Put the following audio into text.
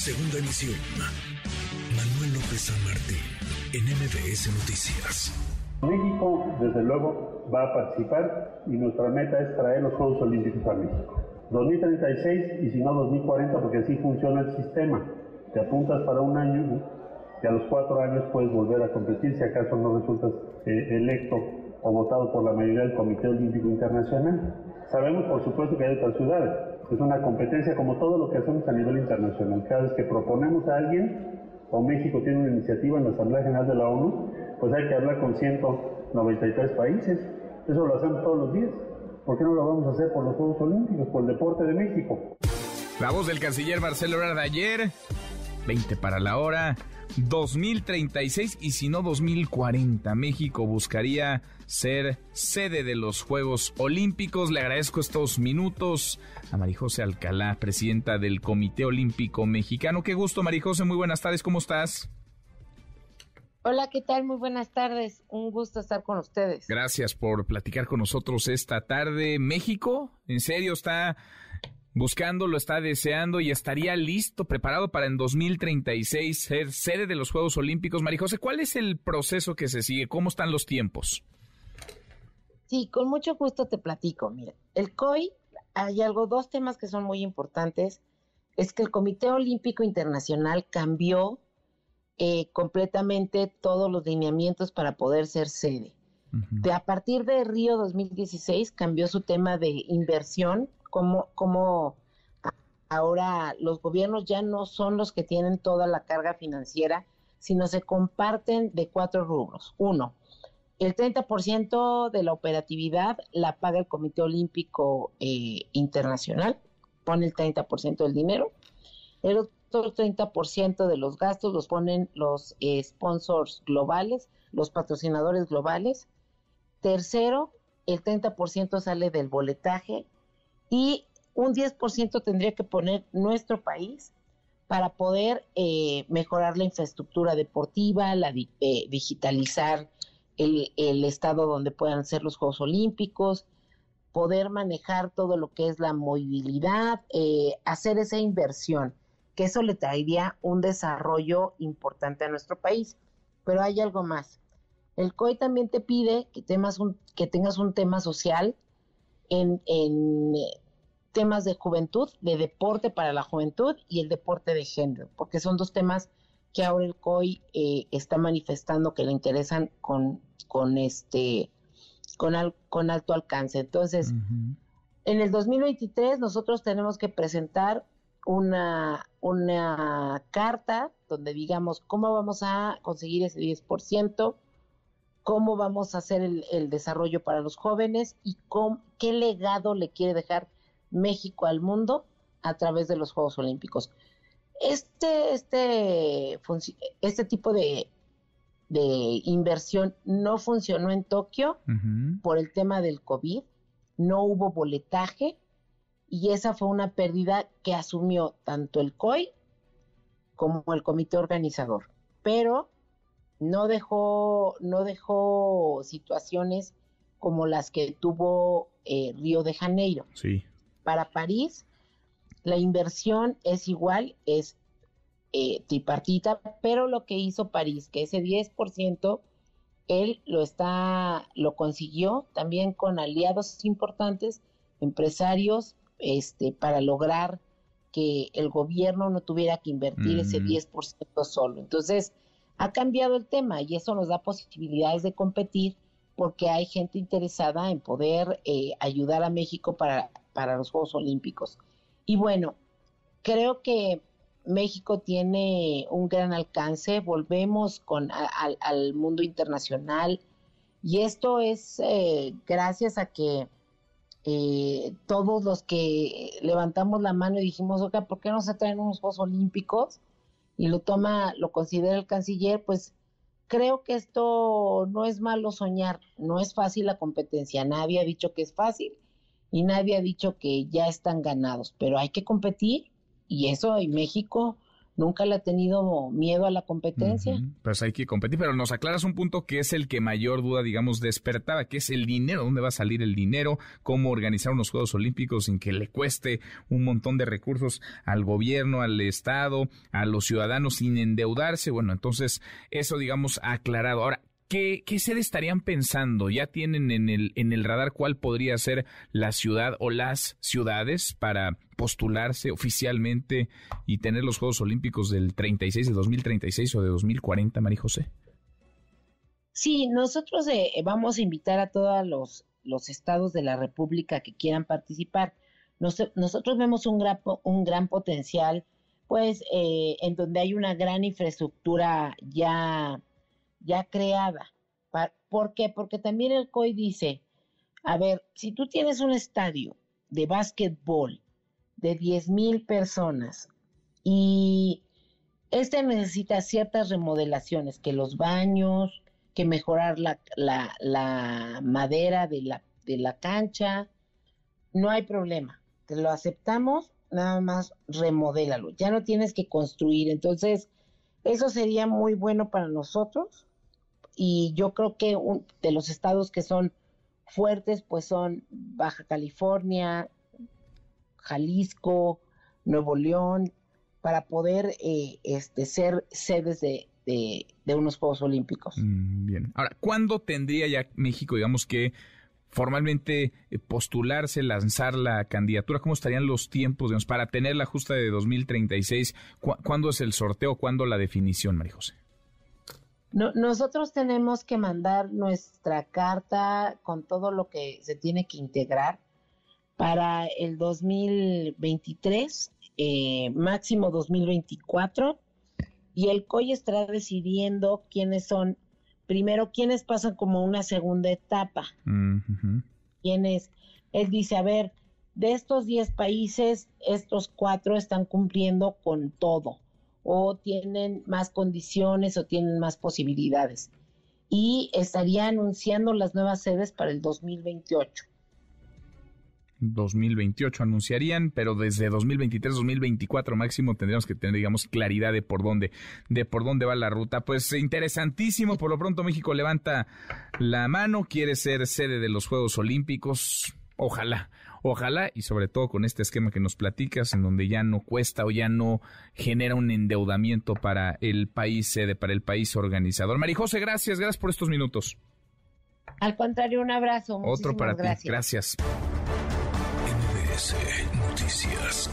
Segunda emisión. Manuel López San Martín, en MBS Noticias. México, desde luego, va a participar y nuestra meta es traer los Juegos Olímpicos a México. 2036 y si no 2040, porque así funciona el sistema. Te apuntas para un año y a los cuatro años puedes volver a competir si acaso no resultas eh, electo o votado por la mayoría del Comité Olímpico Internacional. Sabemos, por supuesto, que hay otras ciudades. Es una competencia como todo lo que hacemos a nivel internacional. Cada vez que proponemos a alguien, o México tiene una iniciativa en la Asamblea General de la ONU, pues hay que hablar con 193 países. Eso lo hacemos todos los días. ¿Por qué no lo vamos a hacer por los Juegos Olímpicos, por el deporte de México? La voz del canciller Marcelo Ebrard ayer, 20 para la hora. 2036 y si no 2040. México buscaría ser sede de los Juegos Olímpicos. Le agradezco estos minutos a Marijose Alcalá, presidenta del Comité Olímpico Mexicano. Qué gusto, Marijose. Muy buenas tardes. ¿Cómo estás? Hola, ¿qué tal? Muy buenas tardes. Un gusto estar con ustedes. Gracias por platicar con nosotros esta tarde. México, ¿en serio está buscando, lo está deseando y estaría listo, preparado para en 2036 ser sede de los Juegos Olímpicos. Marijose, ¿cuál es el proceso que se sigue? ¿Cómo están los tiempos? Sí, con mucho gusto te platico. Mira, el COI, hay algo, dos temas que son muy importantes. Es que el Comité Olímpico Internacional cambió eh, completamente todos los lineamientos para poder ser sede. De a partir de Río 2016 cambió su tema de inversión cómo, ahora los gobiernos ya no son los que tienen toda la carga financiera, sino se comparten de cuatro rubros. Uno, el 30% de la operatividad la paga el Comité Olímpico eh, Internacional, pone el 30% del dinero. El otro 30% de los gastos los ponen los eh, sponsors globales, los patrocinadores globales. Tercero, el 30% sale del boletaje y un 10% tendría que poner nuestro país para poder eh, mejorar la infraestructura deportiva, la, eh, digitalizar el, estado donde puedan ser los Juegos Olímpicos, poder manejar todo lo que es la movilidad, eh, hacer esa inversión, que eso le traería un desarrollo importante a nuestro país. Pero hay algo más. El COI también te pide que, un, que tengas un tema social en, eh, temas de juventud, de deporte para la juventud y el deporte de género, porque son dos temas que ahora el COI eh, está manifestando que le interesan con, con este con, con alto alcance. Entonces, en el 2023 nosotros tenemos que presentar una, una carta donde digamos cómo vamos a conseguir ese 10%, cómo vamos a hacer el, desarrollo para los jóvenes y qué legado le quiere dejar México al mundo a través de los Juegos Olímpicos. Este, este, este tipo de, de inversión no funcionó en Tokio por el tema del COVID, no hubo boletaje y esa fue una pérdida que asumió tanto el COI como el comité organizador. Pero no dejó, no dejó situaciones como las que tuvo eh, Río de Janeiro. Sí. Para París, la inversión es igual, es eh, tripartita, pero lo que hizo París, que ese 10%, él lo está, lo consiguió también con aliados importantes, empresarios, este, para lograr que el gobierno no tuviera que invertir ese 10% solo. Entonces, ha cambiado el tema y eso nos da posibilidades de competir porque hay gente interesada en poder eh, ayudar a México para, para los Juegos Olímpicos. Y bueno, creo que México tiene un gran alcance, volvemos con al mundo internacional y esto es eh, gracias a que eh, todos los que levantamos la mano y dijimos, oiga, ¿por qué no se traen unos Juegos Olímpicos? Y lo toma, lo considera el canciller, pues creo que esto no es malo soñar, no es fácil la competencia, nadie ha dicho que es fácil y nadie ha dicho que ya están ganados, pero hay que competir y eso en México nunca le ha tenido miedo a la competencia. Pues hay que competir, pero nos aclaras un punto que es el que mayor duda, digamos, despertaba, que es el dinero, dónde va a salir el dinero, cómo organizar unos Juegos Olímpicos sin que le cueste un montón de recursos al gobierno, al Estado, a los ciudadanos sin endeudarse. Bueno, entonces eso, digamos, aclarado. Ahora, ¿Qué, ¿Qué se estarían pensando? ¿Ya tienen en el, en el radar cuál podría ser la ciudad o las ciudades para postularse oficialmente y tener los Juegos Olímpicos del 36, de 2036 o de 2040, María José? Sí, nosotros eh, vamos a invitar a todos los, los estados de la República que quieran participar. nosotros vemos un gran, un gran potencial, pues, eh, en donde hay una gran infraestructura ya ya creada. ¿Por qué? Porque también el COI dice, a ver, si tú tienes un estadio de básquetbol de 10 mil personas y este necesita ciertas remodelaciones, que los baños, que mejorar la, madera de la, de la cancha, no hay problema. Te lo aceptamos, nada más remodélalo. Ya no tienes que construir. Entonces, eso sería muy bueno para nosotros y yo creo que de los estados que son fuertes pues son Baja California, Jalisco, Nuevo León, para poder eh, este, ser sedes de, unos Juegos Olímpicos. Mm, bien. Ahora, ¿cuándo tendría ya México, digamos que formalmente eh, postularse, lanzar la candidatura? ¿Cómo estarían los tiempos para tener la justa de 2036? ¿Cuándo es el sorteo? ¿Cuándo la definición, María José? nosotros tenemos que mandar nuestra carta con todo lo que se tiene que integrar para el 2023, eh, máximo 2024, y el COI estará decidiendo quiénes son, primero, quiénes pasan como una segunda etapa. Quiénes, él dice, a ver, de estos 10 países, estos cuatro están cumpliendo con todo o tienen más condiciones o tienen más posibilidades. Y estaría anunciando las nuevas sedes para el 2028. 2028 anunciarían, pero desde 2023, 2024 máximo tendríamos que tener, digamos, claridad de por dónde, de por dónde va la ruta. Pues interesantísimo, por lo pronto México levanta la mano, quiere ser sede de los Juegos Olímpicos. Ojalá, Ojalá y sobre todo con este esquema que nos platicas, en donde ya no cuesta o ya no genera un endeudamiento para el país sede, para el país organizador. Marijose, gracias, gracias por estos minutos. Al contrario, un abrazo. Otro para ti, gracias. NBS Noticias.